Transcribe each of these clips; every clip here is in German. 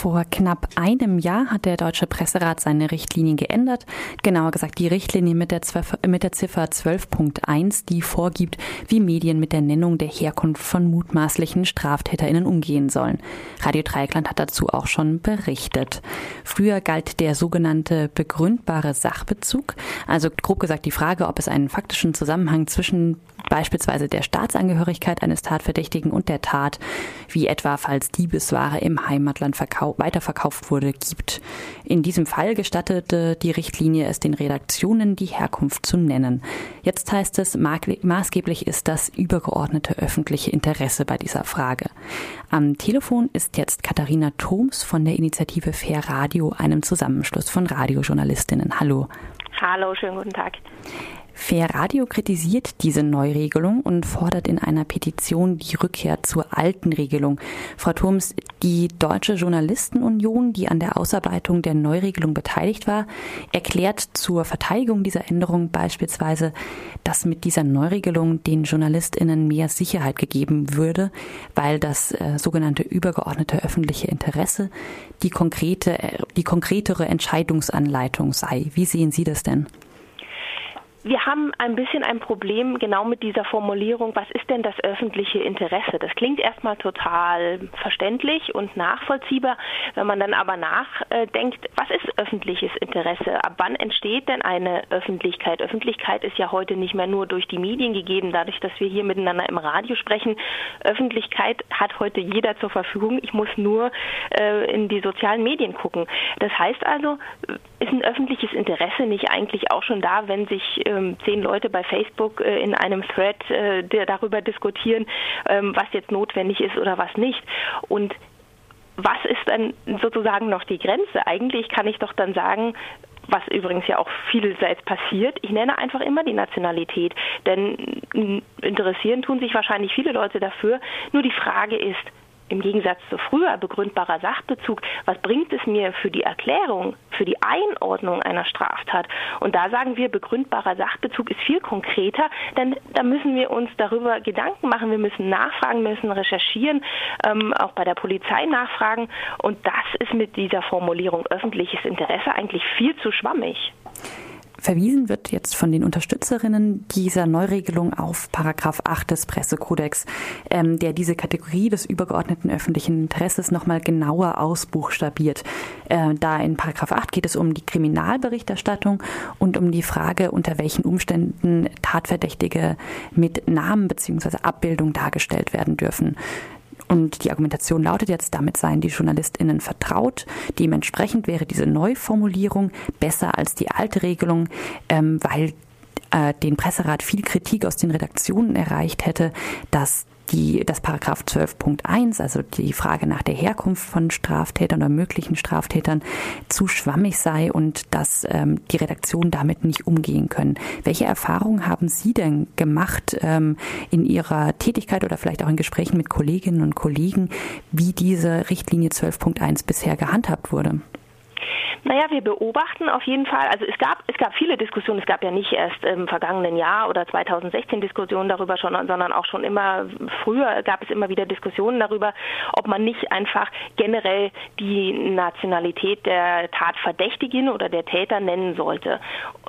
Vor knapp einem Jahr hat der Deutsche Presserat seine Richtlinien geändert. Genauer gesagt die Richtlinie mit der, 12, mit der Ziffer 12.1, die vorgibt, wie Medien mit der Nennung der Herkunft von mutmaßlichen StraftäterInnen umgehen sollen. Radio Dreieckland hat dazu auch schon berichtet. Früher galt der sogenannte begründbare Sachbezug, also grob gesagt die Frage, ob es einen faktischen Zusammenhang zwischen beispielsweise der Staatsangehörigkeit eines Tatverdächtigen und der Tat, wie etwa falls Diebesware im Heimatland weiterverkauft wurde, gibt. In diesem Fall gestattete die Richtlinie es den Redaktionen, die Herkunft zu nennen. Jetzt heißt es, maßgeblich ist das übergeordnete öffentliche Interesse bei dieser Frage. Am Telefon ist jetzt Katharina Thoms von der Initiative Fair Radio, einem Zusammenschluss von Radiojournalistinnen. Hallo. Hallo, schönen guten Tag. Fair Radio kritisiert diese Neuregelung und fordert in einer Petition die Rückkehr zur alten Regelung. Frau Thurms, die Deutsche Journalistenunion, die an der Ausarbeitung der Neuregelung beteiligt war, erklärt zur Verteidigung dieser Änderung beispielsweise, dass mit dieser Neuregelung den JournalistInnen mehr Sicherheit gegeben würde, weil das äh, sogenannte übergeordnete öffentliche Interesse die konkrete, äh, die konkretere Entscheidungsanleitung sei. Wie sehen Sie das denn? Wir haben ein bisschen ein Problem genau mit dieser Formulierung, was ist denn das öffentliche Interesse? Das klingt erstmal total verständlich und nachvollziehbar. Wenn man dann aber nachdenkt, was ist öffentliches Interesse? Ab wann entsteht denn eine Öffentlichkeit? Öffentlichkeit ist ja heute nicht mehr nur durch die Medien gegeben, dadurch, dass wir hier miteinander im Radio sprechen. Öffentlichkeit hat heute jeder zur Verfügung. Ich muss nur äh, in die sozialen Medien gucken. Das heißt also, ist ein öffentliches Interesse nicht eigentlich auch schon da, wenn sich ähm, zehn Leute bei Facebook äh, in einem Thread äh, darüber diskutieren, ähm, was jetzt notwendig ist oder was nicht? Und was ist dann sozusagen noch die Grenze? Eigentlich kann ich doch dann sagen, was übrigens ja auch vielseits passiert. Ich nenne einfach immer die Nationalität, denn interessieren tun sich wahrscheinlich viele Leute dafür. Nur die Frage ist, im Gegensatz zu früher begründbarer Sachbezug, was bringt es mir für die Erklärung, für die Einordnung einer Straftat? Und da sagen wir, begründbarer Sachbezug ist viel konkreter, denn da müssen wir uns darüber Gedanken machen, wir müssen nachfragen, müssen recherchieren, ähm, auch bei der Polizei nachfragen. Und das ist mit dieser Formulierung öffentliches Interesse eigentlich viel zu schwammig. Verwiesen wird jetzt von den Unterstützerinnen dieser Neuregelung auf Paragraph 8 des Pressekodex, ähm, der diese Kategorie des übergeordneten öffentlichen Interesses nochmal genauer ausbuchstabiert. Äh, da in Paragraph 8 geht es um die Kriminalberichterstattung und um die Frage, unter welchen Umständen Tatverdächtige mit Namen bzw. Abbildung dargestellt werden dürfen. Und die Argumentation lautet jetzt, damit seien die JournalistInnen vertraut. Dementsprechend wäre diese Neuformulierung besser als die alte Regelung, ähm, weil äh, den Presserat viel Kritik aus den Redaktionen erreicht hätte, dass die, das Paragraph 12.1, also die Frage nach der Herkunft von Straftätern oder möglichen Straftätern, zu schwammig sei und dass ähm, die Redaktionen damit nicht umgehen können. Welche Erfahrungen haben Sie denn gemacht ähm, in Ihrer Tätigkeit oder vielleicht auch in Gesprächen mit Kolleginnen und Kollegen, wie diese Richtlinie 12.1 bisher gehandhabt wurde? Naja, wir beobachten auf jeden Fall, also es gab, es gab viele Diskussionen, es gab ja nicht erst im vergangenen Jahr oder 2016 Diskussionen darüber schon, sondern auch schon immer früher gab es immer wieder Diskussionen darüber, ob man nicht einfach generell die Nationalität der Tatverdächtigen oder der Täter nennen sollte.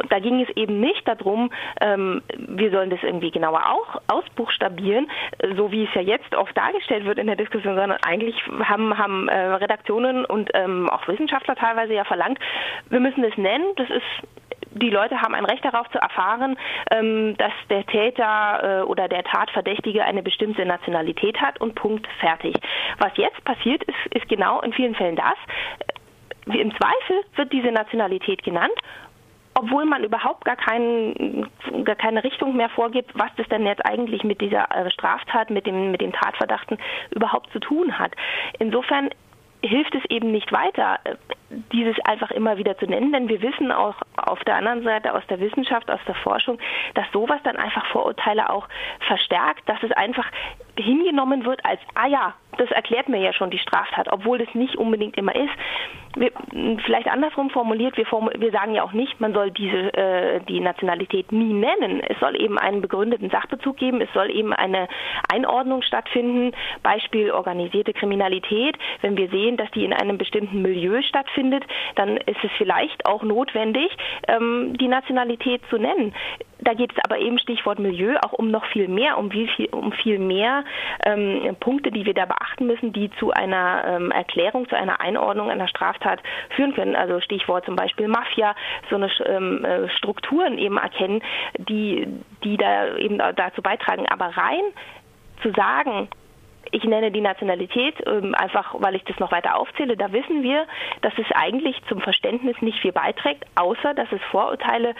Und da ging es eben nicht darum, ähm, wir sollen das irgendwie genauer auch ausbuchstabieren, so wie es ja jetzt oft dargestellt wird in der Diskussion, sondern eigentlich haben, haben äh, Redaktionen und ähm, auch Wissenschaftler teilweise ja verlangt, verlangt. Wir müssen es nennen. Das ist die Leute haben ein Recht darauf zu erfahren, ähm, dass der Täter äh, oder der Tatverdächtige eine bestimmte Nationalität hat und Punkt fertig. Was jetzt passiert, ist, ist genau in vielen Fällen das. Im Zweifel wird diese Nationalität genannt obwohl man überhaupt gar, kein, gar keine Richtung mehr vorgibt, was das denn jetzt eigentlich mit dieser äh, Straftat, mit dem, mit dem Tatverdachten überhaupt zu tun hat. Insofern hilft es eben nicht weiter, dieses einfach immer wieder zu nennen, denn wir wissen auch auf der anderen Seite aus der Wissenschaft, aus der Forschung, dass sowas dann einfach Vorurteile auch verstärkt, dass es einfach hingenommen wird als, ah ja, das erklärt mir ja schon die Straftat, obwohl das nicht unbedingt immer ist. Wir, vielleicht andersrum formuliert, wir, formu wir, sagen ja auch nicht, man soll diese äh, die Nationalität nie nennen. Es soll eben einen begründeten Sachbezug geben, es soll eben eine Einordnung stattfinden. Beispiel organisierte Kriminalität. Wenn wir sehen, dass die in einem bestimmten Milieu stattfindet, dann ist es vielleicht auch notwendig, ähm, die Nationalität zu nennen. Da geht es aber eben Stichwort Milieu auch um noch viel mehr, um, viel, um viel mehr ähm, Punkte, die wir da beachten müssen, die zu einer ähm, Erklärung, zu einer Einordnung einer Straftat führen können. Also Stichwort zum Beispiel Mafia, so eine ähm, äh, Strukturen eben erkennen, die, die da eben dazu beitragen. Aber rein zu sagen, ich nenne die Nationalität ähm, einfach, weil ich das noch weiter aufzähle. Da wissen wir, dass es eigentlich zum Verständnis nicht viel beiträgt, außer dass es Vorurteile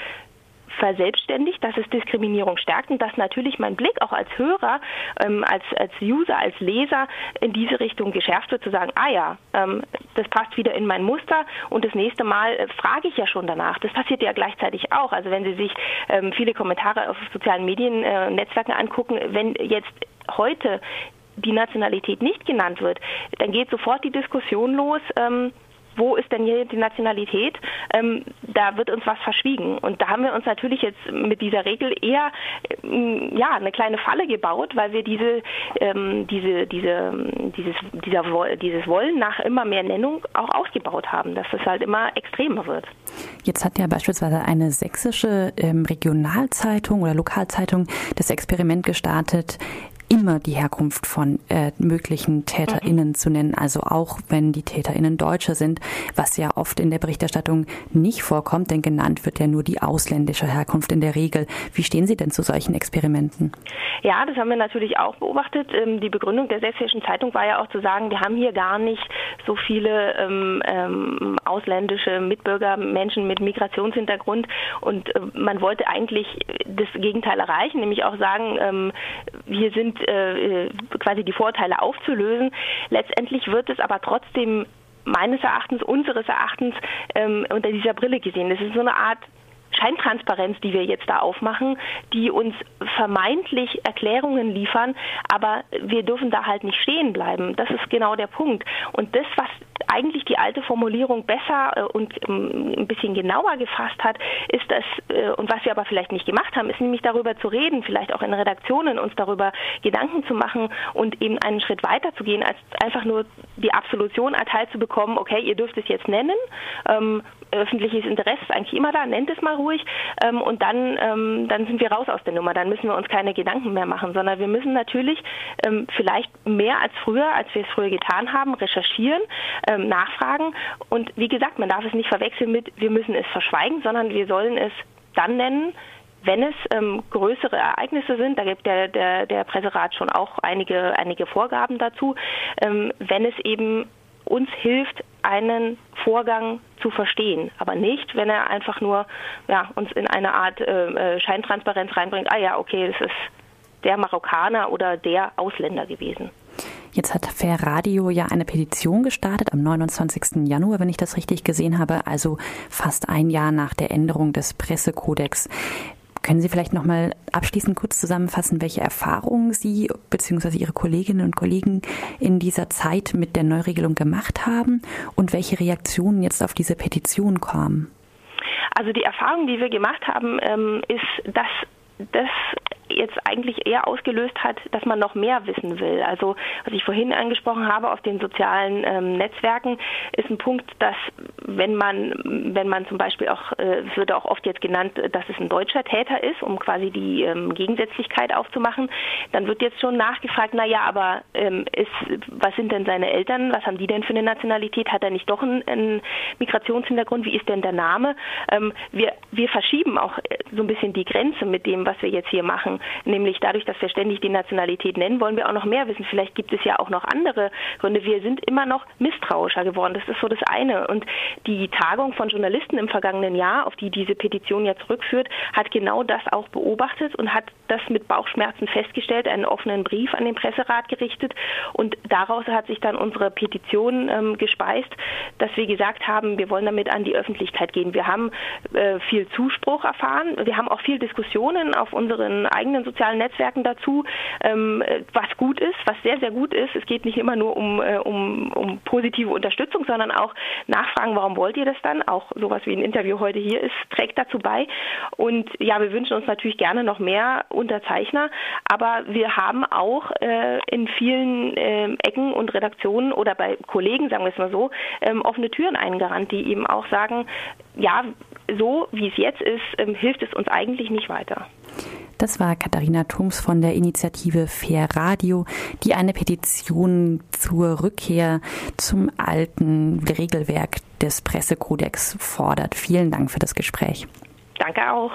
verselbstständigt, dass es Diskriminierung stärkt und dass natürlich mein Blick auch als Hörer, ähm, als, als User, als Leser in diese Richtung geschärft wird, zu sagen, ah ja, ähm, das passt wieder in mein Muster und das nächste Mal äh, frage ich ja schon danach. Das passiert ja gleichzeitig auch. Also wenn Sie sich ähm, viele Kommentare auf sozialen Medien, äh, Netzwerken angucken, wenn jetzt heute die Nationalität nicht genannt wird, dann geht sofort die Diskussion los, ähm, wo ist denn hier die Nationalität? Ähm, da wird uns was verschwiegen. Und da haben wir uns natürlich jetzt mit dieser Regel eher ähm, ja, eine kleine Falle gebaut, weil wir diese, ähm, diese, diese, dieses, dieser, dieses Wollen nach immer mehr Nennung auch ausgebaut haben, dass es halt immer extremer wird. Jetzt hat ja beispielsweise eine sächsische ähm, Regionalzeitung oder Lokalzeitung das Experiment gestartet, immer die Herkunft von äh, möglichen TäterInnen mhm. zu nennen, also auch wenn die TäterInnen Deutsche sind, was ja oft in der Berichterstattung nicht vorkommt, denn genannt wird ja nur die ausländische Herkunft in der Regel. Wie stehen Sie denn zu solchen Experimenten? Ja, das haben wir natürlich auch beobachtet. Ähm, die Begründung der Sächsischen Zeitung war ja auch zu sagen, wir haben hier gar nicht so viele ähm, ähm, ausländische Mitbürger, Menschen mit Migrationshintergrund und äh, man wollte eigentlich das Gegenteil erreichen, nämlich auch sagen, ähm, hier sind äh, quasi die Vorteile aufzulösen. Letztendlich wird es aber trotzdem meines Erachtens, unseres Erachtens ähm, unter dieser Brille gesehen. Das ist so eine Art Scheintransparenz, die wir jetzt da aufmachen, die uns vermeintlich Erklärungen liefern, aber wir dürfen da halt nicht stehen bleiben. Das ist genau der Punkt. Und das, was eigentlich die alte Formulierung besser äh, und ähm, ein bisschen genauer gefasst hat, ist das, äh, und was wir aber vielleicht nicht gemacht haben, ist nämlich darüber zu reden, vielleicht auch in Redaktionen uns darüber Gedanken zu machen und eben einen Schritt weiter zu gehen, als einfach nur die Absolution erteilt zu bekommen, okay, ihr dürft es jetzt nennen, ähm, öffentliches Interesse ist eigentlich immer da, nennt es mal ruhig ähm, und dann, ähm, dann sind wir raus aus der Nummer, dann müssen wir uns keine Gedanken mehr machen, sondern wir müssen natürlich ähm, vielleicht mehr als früher, als wir es früher getan haben, recherchieren, ähm, nachfragen. Und wie gesagt, man darf es nicht verwechseln mit, wir müssen es verschweigen, sondern wir sollen es dann nennen, wenn es ähm, größere Ereignisse sind, da gibt der, der, der Presserat schon auch einige, einige Vorgaben dazu, ähm, wenn es eben uns hilft, einen Vorgang zu verstehen, aber nicht, wenn er einfach nur ja, uns in eine Art äh, äh Scheintransparenz reinbringt, ah ja, okay, das ist der Marokkaner oder der Ausländer gewesen. Jetzt hat Fair Radio ja eine Petition gestartet am 29. Januar, wenn ich das richtig gesehen habe, also fast ein Jahr nach der Änderung des Pressekodex. Können Sie vielleicht noch mal abschließend kurz zusammenfassen, welche Erfahrungen Sie bzw. Ihre Kolleginnen und Kollegen in dieser Zeit mit der Neuregelung gemacht haben und welche Reaktionen jetzt auf diese Petition kamen? Also die Erfahrung, die wir gemacht haben, ähm, ist, dass das jetzt eigentlich eher ausgelöst hat, dass man noch mehr wissen will. Also was ich vorhin angesprochen habe auf den sozialen ähm, Netzwerken, ist ein Punkt, dass wenn man, wenn man zum Beispiel auch, äh, es wird auch oft jetzt genannt, dass es ein deutscher Täter ist, um quasi die ähm, Gegensätzlichkeit aufzumachen, dann wird jetzt schon nachgefragt, na ja, aber ähm, ist, was sind denn seine Eltern, was haben die denn für eine Nationalität, hat er nicht doch einen, einen Migrationshintergrund, wie ist denn der Name? Ähm, wir, wir verschieben auch äh, so ein bisschen die Grenze mit dem, was wir jetzt hier machen. Nämlich dadurch, dass wir ständig die Nationalität nennen, wollen wir auch noch mehr wissen. Vielleicht gibt es ja auch noch andere Gründe. Wir sind immer noch misstrauischer geworden. Das ist so das eine. Und die Tagung von Journalisten im vergangenen Jahr, auf die diese Petition ja zurückführt, hat genau das auch beobachtet und hat das mit Bauchschmerzen festgestellt, einen offenen Brief an den Presserat gerichtet. Und daraus hat sich dann unsere Petition ähm, gespeist, dass wir gesagt haben, wir wollen damit an die Öffentlichkeit gehen. Wir haben äh, viel Zuspruch erfahren. Wir haben auch viel Diskussionen auf unseren eigenen eigenen sozialen Netzwerken dazu, ähm, was gut ist, was sehr, sehr gut ist. Es geht nicht immer nur um, äh, um, um positive Unterstützung, sondern auch nachfragen, warum wollt ihr das dann? Auch sowas wie ein Interview heute hier ist, trägt dazu bei. Und ja, wir wünschen uns natürlich gerne noch mehr Unterzeichner, aber wir haben auch äh, in vielen äh, Ecken und Redaktionen oder bei Kollegen, sagen wir es mal so, ähm, offene Türen eingerannt, die eben auch sagen, ja, so wie es jetzt ist, ähm, hilft es uns eigentlich nicht weiter. Das war Katharina Thums von der Initiative Fair Radio, die eine Petition zur Rückkehr zum alten Regelwerk des Pressekodex fordert. Vielen Dank für das Gespräch. Danke auch.